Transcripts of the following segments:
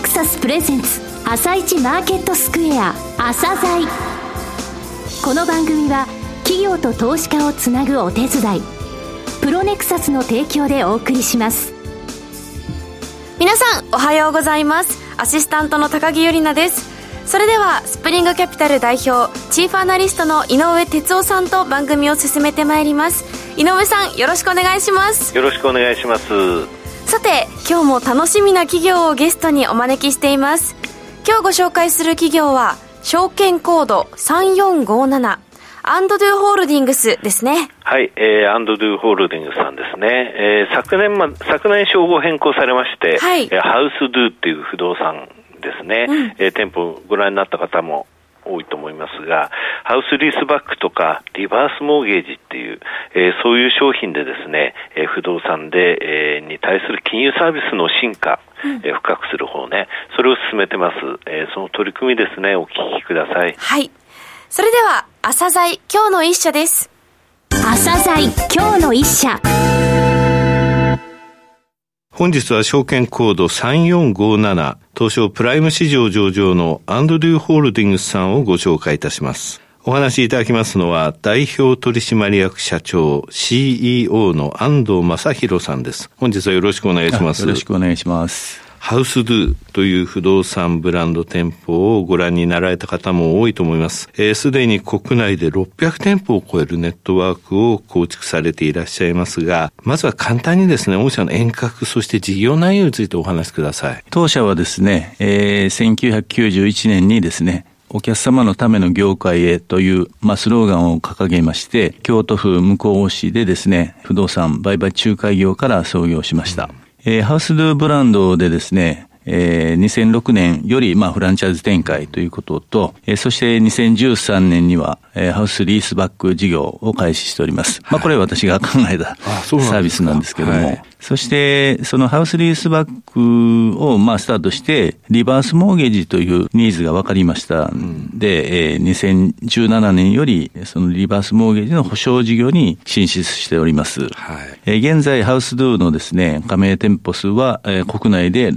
ネクサスプレゼンツ朝一マーケットスクエア朝鮮この番組は企業と投資家をつなぐお手伝いプロネクサスの提供でお送りします。皆さんおはようございます。アシスタントの高木由里奈です。それではスプリングキャピタル代表チーフアナリストの井上哲夫さんと番組を進めてまいります。井上さんよろしくお願いします。よろしくお願いしますさて今日も楽しみな企業をゲストにお招きしています今日ご紹介する企業は証券コード3457アンドドゥホールディングスですね。はい、えー、アンドドゥホールディングスさんですね。えー、昨年ま、昨年称号変更されまして、はい、えー、ハウスドゥっていう不動産ですね、うん、えー、店舗ご覧になった方も多いと思いますが、ハウスリースバックとかリバースモーゲージっていう、えー、そういう商品でですね、えー、不動産で、えー、に対する金融サービスの進化、うん、えー、深くする方ね、それを進めてます。えー、その取り組みですね、お聞きください。はい。それでは、朝鮮今日の一社です。朝鮮今日の一社。本日は証券コード3457東証プライム市場上場のアンドリューホールディングスさんをご紹介いたします。お話しいただきますのは、代表取締役社長 CEO の安藤正弘さんです。本日はよろしくお願いします。よろしくお願いします。ハウスドゥという不動産ブランド店舗をご覧になられた方も多いと思います。す、えー、で、に国内で600店舗を超えるネットワークを構築されていらっしゃいますが、まずは簡単にですね、御社の遠隔、そして事業内容についてお話しください。当社はですね、えー、1991年にですね、お客様のための業界へという、まあ、スローガンを掲げまして、京都府向こう市でですね、不動産売買仲介業から創業しました。うんえー、ハウスドゥブランドでですね、えー、2006年より、まあ、フランチャイズ展開ということと、えー、そして2013年には、えー、ハウスリースバック事業を開始しております。まあ、これは私が考えたサービスなんですけども、はい、そして、そのハウスリースバックを、まあ、スタートして、リバースモーゲージというニーズが分かりましたんで、えー、2017年より、そのリバースモーゲージの保証事業に進出しております。はい、えー、現在、ハウスドゥのですね、加盟店舗数は、えー、国内で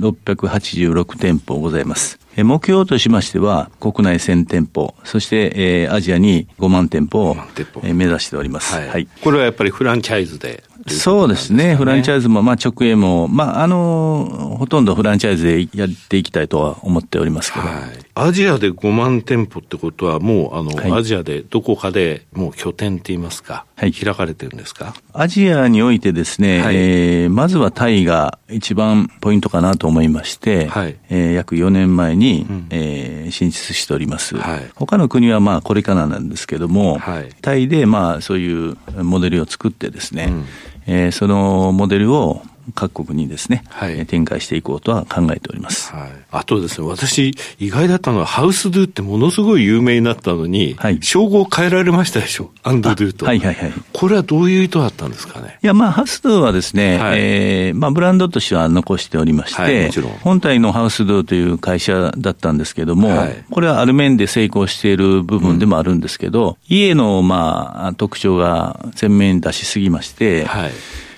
686店舗ございます。目標としましては、国内1000店舗、そして、えー、アジアに5万店舗を、え目指しております、はい、はい。これはやっぱりフランチャイズでそうですね。フランチャイズも、まあ直営も、まああの、ほとんどフランチャイズでやっていきたいとは思っておりますけど。はい、アジアで5万店舗ってことは、もうあの、はい、アジアでどこかでもう拠点って言いますか、はい、開かれてるんですか？アジアにおいてですね、はい、えー、まずはタイが一番ポイントかなと思いまして、はい、えー、約4年前に、うん、えー、進出しております。はい、他の国はまあこれからなんですけども、はい、タイでまあそういうモデルを作ってですね、うんえー、そのモデルを各国にですね、はい、展開していこうとは考えております。はい、あとですね、私、意外だったのは、ハウスドゥってものすごい有名になったのに、はい、称号を変えられましたでしょ、アンドドゥと。はいはいはい。これはどういう意図だったんですかね？いや、まあ、ハウスドゥはですね、はい、えー、まあ、ブランドとしては残しておりまして、はい、本体のハウスドゥという会社だったんですけども、はい、これはある面で成功している部分でもあるんですけど、うん、家の、まあ、特徴が前面に出しすぎまして、はい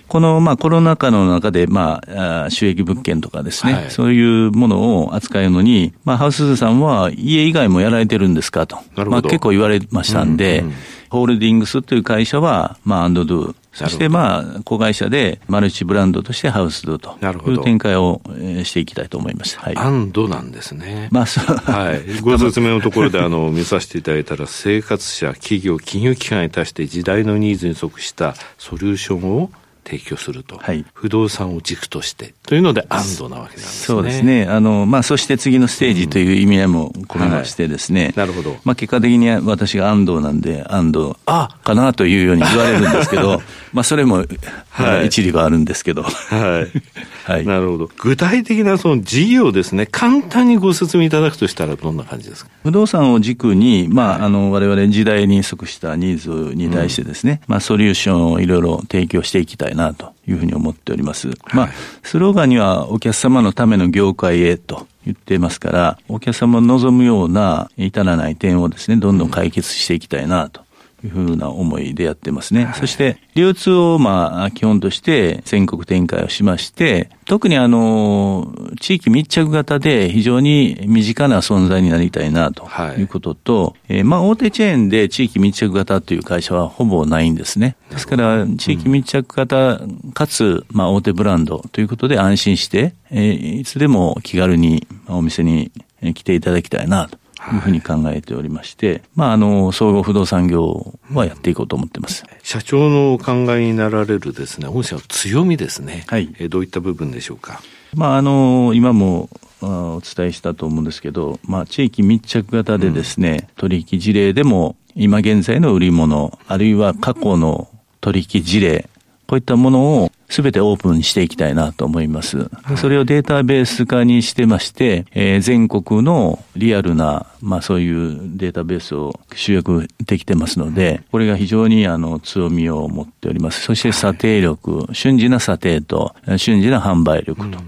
この、まあ、コロナ禍の中で、まあ、収益物件とかですね、はい、そういうものを扱うのに、まあ、ハウスさんは家以外もやられてるんですか？と。まあ、結構言われましたんで、うんうん、ホールディングスという会社は、まあ、アンドドゥ、そしてまあ、子会社でマルチブランドとしてハウスドという展開をしていきたいと思いました。はい。アンドなんですね。まあ、そう。はい。ご説明のところで、あの、見させていただいたら、生活者、企業、金融機関に対して時代のニーズに即したソリューションを提供すると、はい、不動産を軸としてというので安堵なわけなんですね。そうですね。あの、まあ、そして次のステージという意味合いも込めましてですね。うんはい、なるほど。まあ、結果的に私が安藤なんで、安藤かなというように言われるんですけど、まあ、それも、はい、一理はあるんですけど。はい。はい。なるほど。具体的なその事業ですね、簡単にご説明いただくとしたらどんな感じですか？不動産を軸に、まあ、あの、我々時代に即したニーズに対してですね、うん、まあ、ソリューションをいろいろ提供していきたいなというふうに思っております。はい、まあ、スローガンにはお客様のための業界へと言っていますから、お客様の望むような至らない点をですね、どんどん解決していきたいなというふうな思いでやってますね。はい、そして、流通をまあ、基本として全国展開をしまして、特にあの、地域密着型で非常に身近な存在になりたいなということと、はい、えー、まあ、大手チェーンで地域密着型という会社はほぼないんですね。ですから、地域密着型かつ、まあ、大手ブランドということで安心して、えー、いつでも気軽にお店に来ていただきたいなというふうに考えておりまして、はい、まあ、あの、総合不動産業はやっていこうと思ってます。社長のお考えになられるですね、御社の強みですね。はい。えどういった部分でしょうか？まあ、あの、今も、お伝えしたと思うんですけど、まあ、地域密着型でですね、うん、取引事例でも、今現在の売り物、あるいは過去の取引事例、こういったものをすべてオープンにしていきたいなと思います。それをデータベース化にしてまして、えー、全国のリアルな、まあそういうデータベースを集約できてますので、これが非常にあの強みを持っております。そして査定力、瞬時な査定と瞬時な販売力と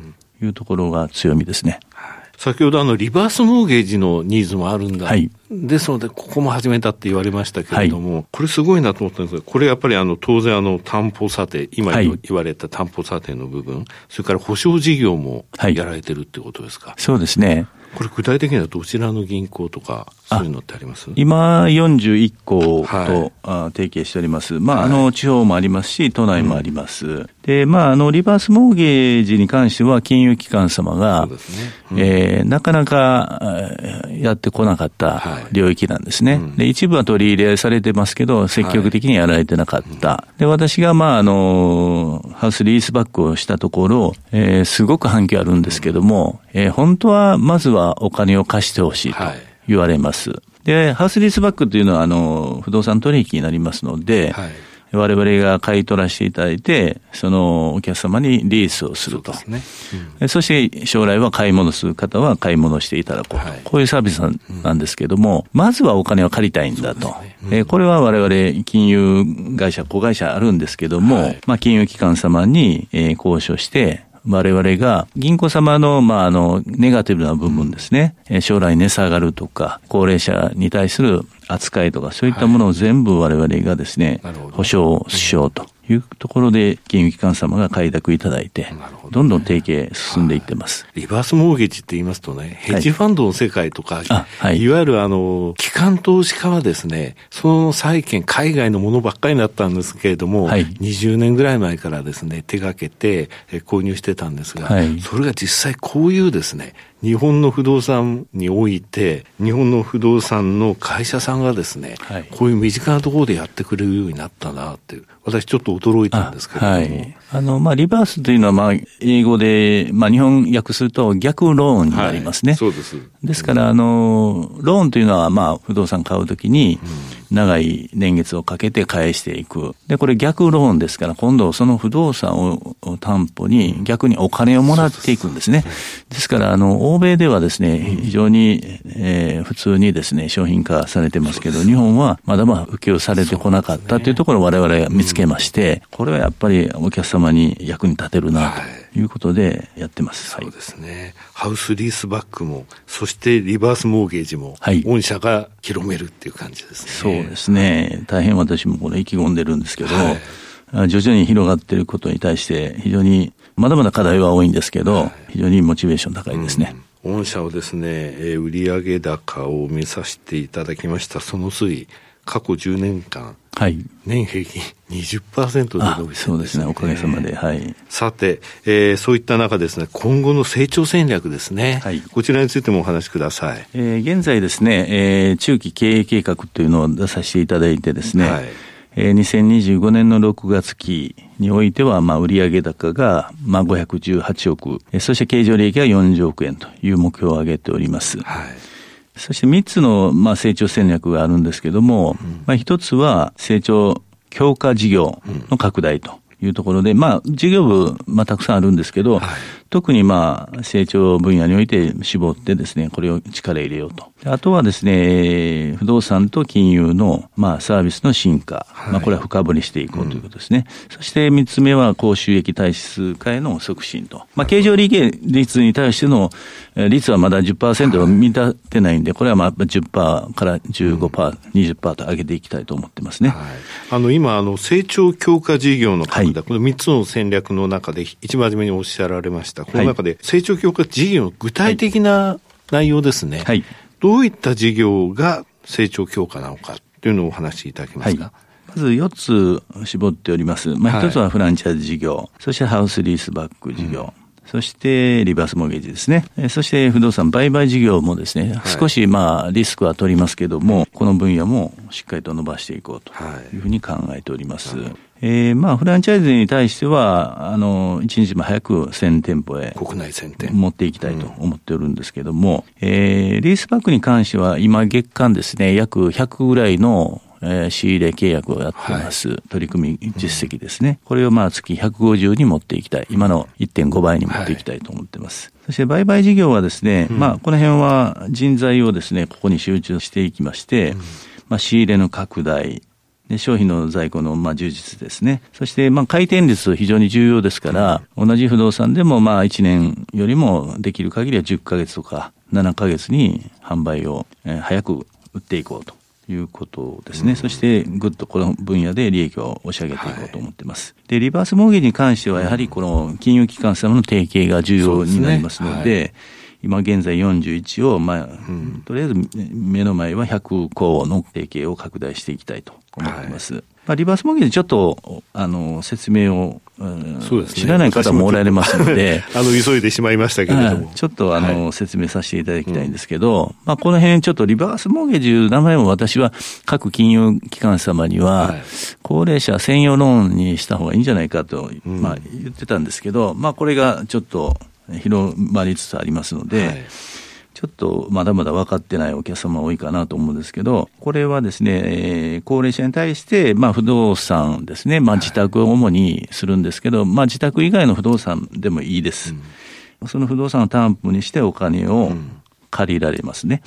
いうところが強みですね。先ほどあのリバースモーゲージのニーズもあるんだ。はい。ですので、ここも始めたって言われましたけれども、はい、これすごいなと思ったんですが、これやっぱりあの、当然あの、担保査定、今言われた担保査定の部分、はい、それから保証事業もやられてるってことですか、そうですね。これ具体的にはどちらの銀行とか、そういうのってあります？今、41行と、はい、提携しております。まあ、はい、あの、地方もありますし、都内もあります。うん、で、まあ、あの、リバースモーゲージに関しては、金融機関様が、ね。うん、えー、なかなかやってこなかった領域なんですね。はいうん、で、一部は取り入れされてますけど、積極的にやられてなかった。で、私が、まあ、あの、ハウスリースバックをしたところ、えー、すごく反響あるんですけども、えー、本当は、まずはお金を貸してほしいと言われます。はい、で、ハウスリースバックというのは、あの、不動産取引になりますので、はい我々が買い取らせていただいて、そのお客様にリースをすると。そ、ねうん、そして将来は買い物する方は買い物していただこうと。はい、こういうサービスなんですけども、うん、まずはお金を借りたいんだと。ねうん、えこれは我々金融会社、子会社あるんですけども、はい、まあ金融機関様に、え交渉して、我々が銀行様の、まあ、あの、ネガティブな部分ですね、将来値下がるとか、高齢者に対する扱いとか、そういったものを全部我々がですね、保証しようと。いうところで金融機関様が開拓いただいて、どんどん提携進んでいってます。リバースモーゲージって言いますとね、ヘッジファンドの世界とか、はい、いわゆるあの、機関投資家はですね、その債券、海外のものばっかりになったんですけれども、はい、20年ぐらい前からですね、手がけて購入してたんですが、はい、それが実際こういうですね、日本の不動産において、日本の不動産の会社さんがですね、はい、こういう身近なところでやってくれるようになったなっていう、私ちょっと驚いたんですけれども。はい。あの、まあ、リバースというのは、まあ、英語で、まあ、日本訳すると逆ローンになりますね。はい、そうです。ですから、あの、ローンというのは、まあ、不動産買うときに、長い年月をかけて返していく。で、これ逆ローンですから、今度その不動産を担保に逆にお金をもらっていくんですね。ですから、あの、欧米ではですね、非常に、えー、普通にですね、商品化されてますけど、日本はまだまだ普及されてこなかったというところを我々が見つけまして、これはやっぱりお客様に役に立てるなと。いうことでやってます。はい、そうですね。ハウスリースバックも、そしてリバースモーゲージも、はい、御社が広めるっていう感じですね。そうですね。大変私もこれ意気込んでるんですけど、はい、徐々に広がっていることに対して、非常に、まだまだ課題は多いんですけど、はい、非常にモチベーション高いですね。うん、御社はですね、え売上高を見させていただきました、その推移、過去10年間、はい、年平均20%で伸びてそうですね、おかげさまで。はい。さて、えー、そういった中ですね、今後の成長戦略ですね。はい。こちらについてもお話しください。えー、現在ですね、えー、中期経営計画というのを出させていただいてですね、はい。えー、2025年の6月期においては、まあ、売上高が、まあ、518億、そして経常利益が40億円という目標を上げております。はい。そして3つの、まあ、成長戦略があるんですけども、うん、まあ、1つは成長強化事業の拡大というところで、まあ、事業部、まあ、たくさんあるんですけど、はい、特にまあ、成長分野において絞ってですね、これを力入れようと。あとはですね、不動産と金融の、まあ、サービスの進化。はい、まあ、これは深掘りしていこうということですね。うん、そして三つ目は、高収益体質化への促進と。まあ、経常利益率に対しての率はまだ10%を満たってないんで、これはまあ10%から15%、20%と上げていきたいと思ってますね。はい、あの、今、あの、成長強化事業のはい、この3つの戦略の中で一番初めにおっしゃられました。この中で成長強化事業の具体的な内容ですね。はい。どういった事業が成長強化なのかというのをお話しいただけますか？はいまず4つ絞っております。まあ、1つはフランチャイズ事業、はい、そしてハウスリースバック事業、うんそしてリバースモーゲージですね。そして不動産売買事業もですね、少しまあリスクは取りますけども、この分野もしっかりと伸ばしていこうというふうに考えております。はいえー、まあ、フランチャイズに対しては、あの、一日も早く1000店舗へ。国内1000店。持っていきたいと思っておるんですけども、うん、えー、リースバックに関しては、今月間ですね、約100ぐらいのえー、仕入れ契約をやってます、はい、取り組み実績ですね。うん、これをまあ月150に持っていきたい。今の1.5倍に持っていきたいと思ってます。はい、そして売買事業はですね、うん、まあこの辺は人材をですね、ここに集中していきまして、うん、まあ仕入れの拡大、で商品の在庫のまあ充実ですね。そしてまあ回転率非常に重要ですから、同じ不動産でもまあ1年よりもできる限りは10ヶ月とか7ヶ月に販売を早く売っていこうと。いうことですね、うん、そしてぐっとこの分野で利益を押し上げていこうと思っています。はい、で、リバースモーゲージに関しては、やはりこの金融機関様の提携が重要になりますので、今現在41を、まあ、うん、とりあえず目の前は100項の提携を拡大していきたいと思っています。はい。まあ、リバースモーゲージちょっと、あの、説明を、そうですね、知らない方もおられますので、あの、急いでしまいましたけれども。ちょっと、あの、はい、説明させていただきたいんですけど、うん、まあ、この辺ちょっとリバースモーゲージいう名前も私は各金融機関様には、高齢者専用ローンにした方がいいんじゃないかと、まあ、言ってたんですけど、まあ、これがちょっと広まりつつありますので、はいちょっとまだまだ分かってないお客様多いかなと思うんですけど、これはですね、えー、高齢者に対して、まあ不動産ですね、まあ自宅を主にするんですけど、まあ自宅以外の不動産でもいいです。うん、その不動産を担保にしてお金を借りられますね。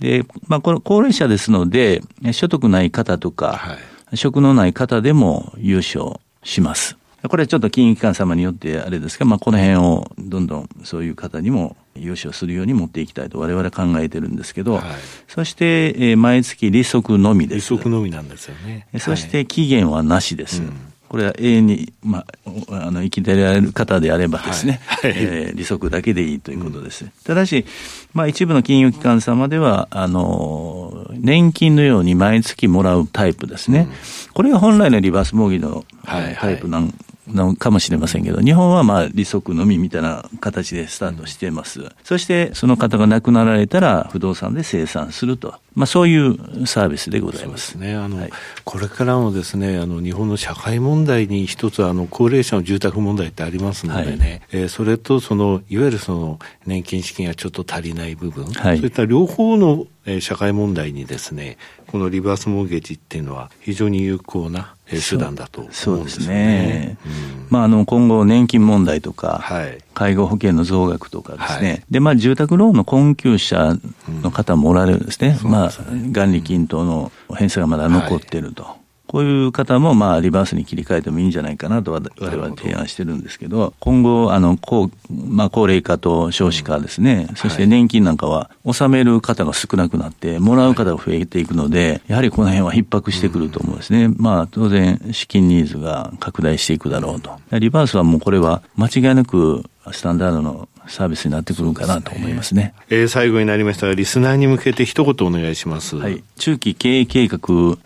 で、まあこの高齢者ですので、所得ない方とか、はい、職のない方でも優勝します。これはちょっと金融機関様によってあれですが、まあこの辺をどんどんそういう方にも融資をするように持っていきたいと我々考えてるんですけど、はい、そして、えー、毎月利息のみです。利息のみなんですよね。そして期限はなしです。はいうんこれは永遠に、まあ、あの生きてられる方であればですね、はいはい、えー、利息だけでいいということです。うん、ただし、まあ、一部の金融機関様では、あの、年金のように毎月もらうタイプですね。うん、これが本来のリバースモーギーのタイプなんのかもしれませんけど、日本はまあ利息のみみたいな形でスタートしています。そしてその方が亡くなられたら不動産で生産すると。まあそういうサービスでございます。そうですね。あの、はい、これからのですね、あの日本の社会問題に一つあの高齢者の住宅問題ってありますのでね、はい、えー、それとそのいわゆるその年金資金がちょっと足りない部分、はい、そういった両方の社会問題にですね、このリバースモーゲージっていうのは非常に有効な手段だと思うんですよね。そうですね。うん、まあ、あの、今後年金問題とか、はい、介護保険の増額とかですね。はい、で、まあ、住宅ローンの困窮者の方もおられるんですね。うん、まあ、元利金等の返済がまだ残っていると。はいこういう方も、まあ、リバースに切り替えてもいいんじゃないかなと、我々提案してるんですけど、今後、あの、高、まあ、高齢化と少子化ですね、うん、そして年金なんかは、納める方が少なくなって、もらう方が増えていくので、やはりこの辺は逼迫してくると思うんですね。うん、まあ、当然、資金ニーズが拡大していくだろうと。リバースはもうこれは、間違いなく、スタンダードのサービスになってくるかなと思いますね。すねえー、最後になりましたが、リスナーに向けて一言お願いします。はい。中期経営計画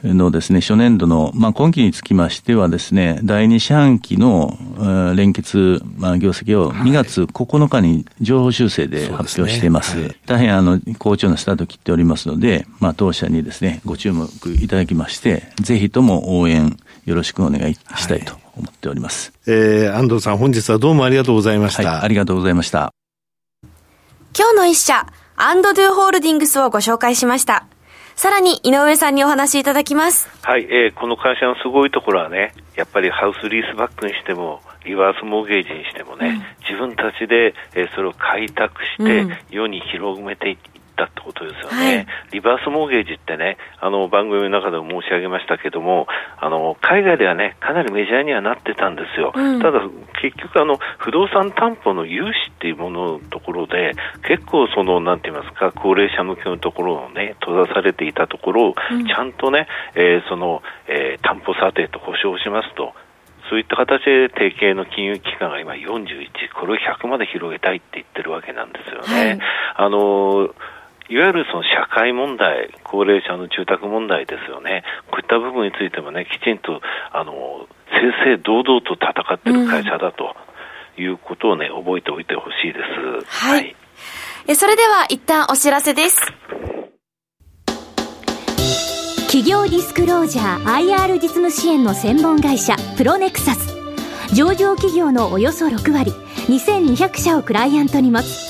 のですね、初年度の、まあ、今期につきましてはですね、第二四半期の、連結、まあ、業績を2月9日に情報修正で発表しています。はいすねはい、大変、あの、好調なスタート切っておりますので、まあ、当社にですね、ご注目いただきまして、ぜひとも応援よろしくお願いしたいと思っております。はい、えー、安藤さん、本日はどうもありがとうございました。はい、ありがとうございました。今日の一社、アンドドゥホールディングスをご紹介しました。さらに井上さんにお話しいただきます。はい、えー、この会社のすごいところはね、やっぱりハウスリースバックにしても、リバースモーゲージにしてもね、うん、自分たちで、えー、それを開拓して、世に広めていったってことですよね、はい、リバースモーゲージってね、あの番組の中でも申し上げましたけども、あの海外ではね、かなりメジャーにはなってたんですよ、うん、ただ結局あの、不動産担保の融資っていうもののところで、結構その、なんて言いますか、高齢者向けのところをね、閉ざされていたところを、ちゃんとね、えー、その、えー、担保査定と保証しますと。そういった形で提携の金融機関が今41、これを100まで広げたいって言ってるわけなんですよね。はい、あのいわゆるその社会問題、高齢者の住宅問題ですよね、こういった部分についてもね、きちんとあの正々堂々と戦っている会社だということをね、覚えておいてほしいです。はい。はい、それでは一旦お知らせです。企業ディスクロージャー IR 実務支援の専門会社プロネクサス上場企業のおよそ6割2200社をクライアントに持つ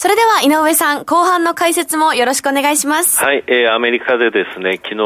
それでは井上さん、後半の解説もよろしくお願いします。はい、えー、アメリカでですね、昨日、え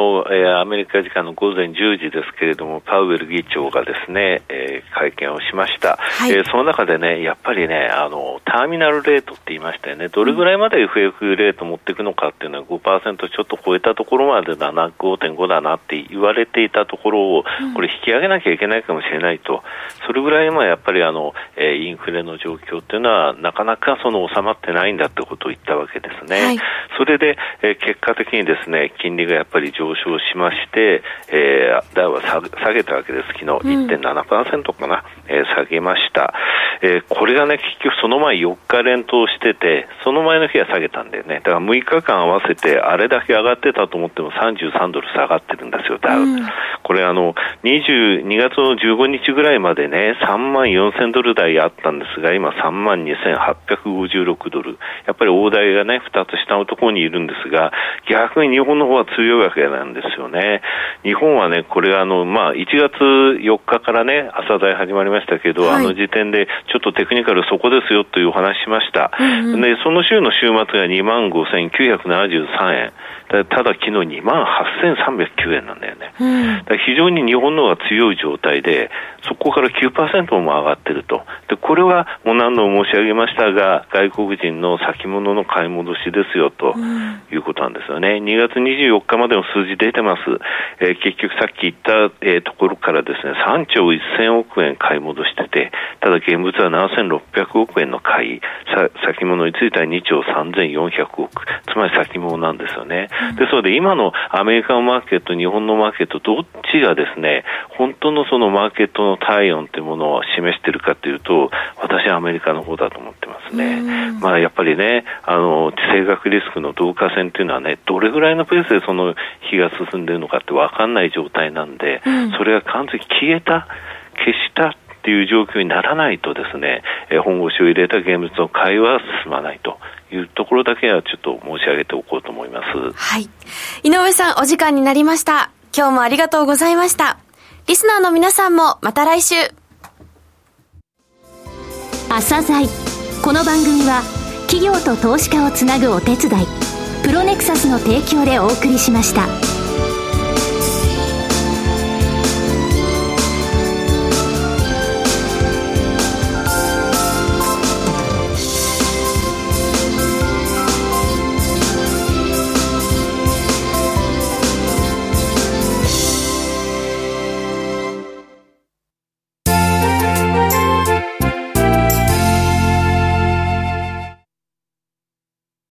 ー、アメリカ時間の午前10時ですけれども、パウエル議長がですね、えー、会見をしました。はい、えー、その中でね、やっぱりね、あの、ターミナルレートって言いましたよね、どれぐらいまで FF レート持っていくのかっていうのは5%ちょっと超えたところまでだな、5.5だなって言われていたところを、これ引き上げなきゃいけないかもしれないと、それぐらいまあやっぱりあの、えー、インフレの状況っていうのはなかなかその収まってないんだってことを言ったわけですね。はい、それで、えー、結果的にですね、金利がやっぱり上昇しまして、えー、ダウは下げたわけです。昨日1.7%かな、うん、えー、下げました。えー、これがね、結局その前4日連投してて、その前の日は下げたんだよね。だから6日間合わせて、あれだけ上がってたと思っても33ドル下がってるんですよ、ダウ。うん、これあの、2 2月の15日ぐらいまでね、3万4000ドル台あったんですが、今3万2856ドル。やっぱり大台がね、2つ下のところにいるんですが、逆に日本の方は強いわけなんですよね。日本はね、これあの、まあ、1月4日からね、朝台始まりましたけど、はい、あの時点でちょっとテクニカルそこですよというお話しました。うんうん、で、その週の週末が2万5973円。ただ昨日2万8309円なんだよね。うん、非常に日本の方が強い状態で、そこから9%も上がってると。で、これはもう何度も申し上げましたが、外国人の先物の買い戻しですよということなんですよね。2月24日までの数字出てます。えー、結局さっき言った、えー、ところからですね、3兆1000億円買い戻してて、ただ現物は7600億円の買い、先物については2兆3400億、つまり先物なんですよね。ですので、今のアメリカのマーケット、日本のマーケット、どっちがですね、本当のそのマーケットの体温というものを示しているかというと、私はアメリカの方だと思ってますね。まあ、やっぱりね、あの、地政学リスクの導火線というのはね、どれぐらいのペースでその日が進んでいるのかって分かんない状態なんで、それが完全に消えた、消したっていう状況にならないとですね、え本腰を入れた現物の会話は進まないというところだけはちょっと申し上げておこうと思います。はい。井上さん、お時間になりました。今日もありがとうございました。リスナーの皆さんもまた来週。朝鮮この番組は企業と投資家をつなぐお手伝いプロネクサスの提供でお送りしました。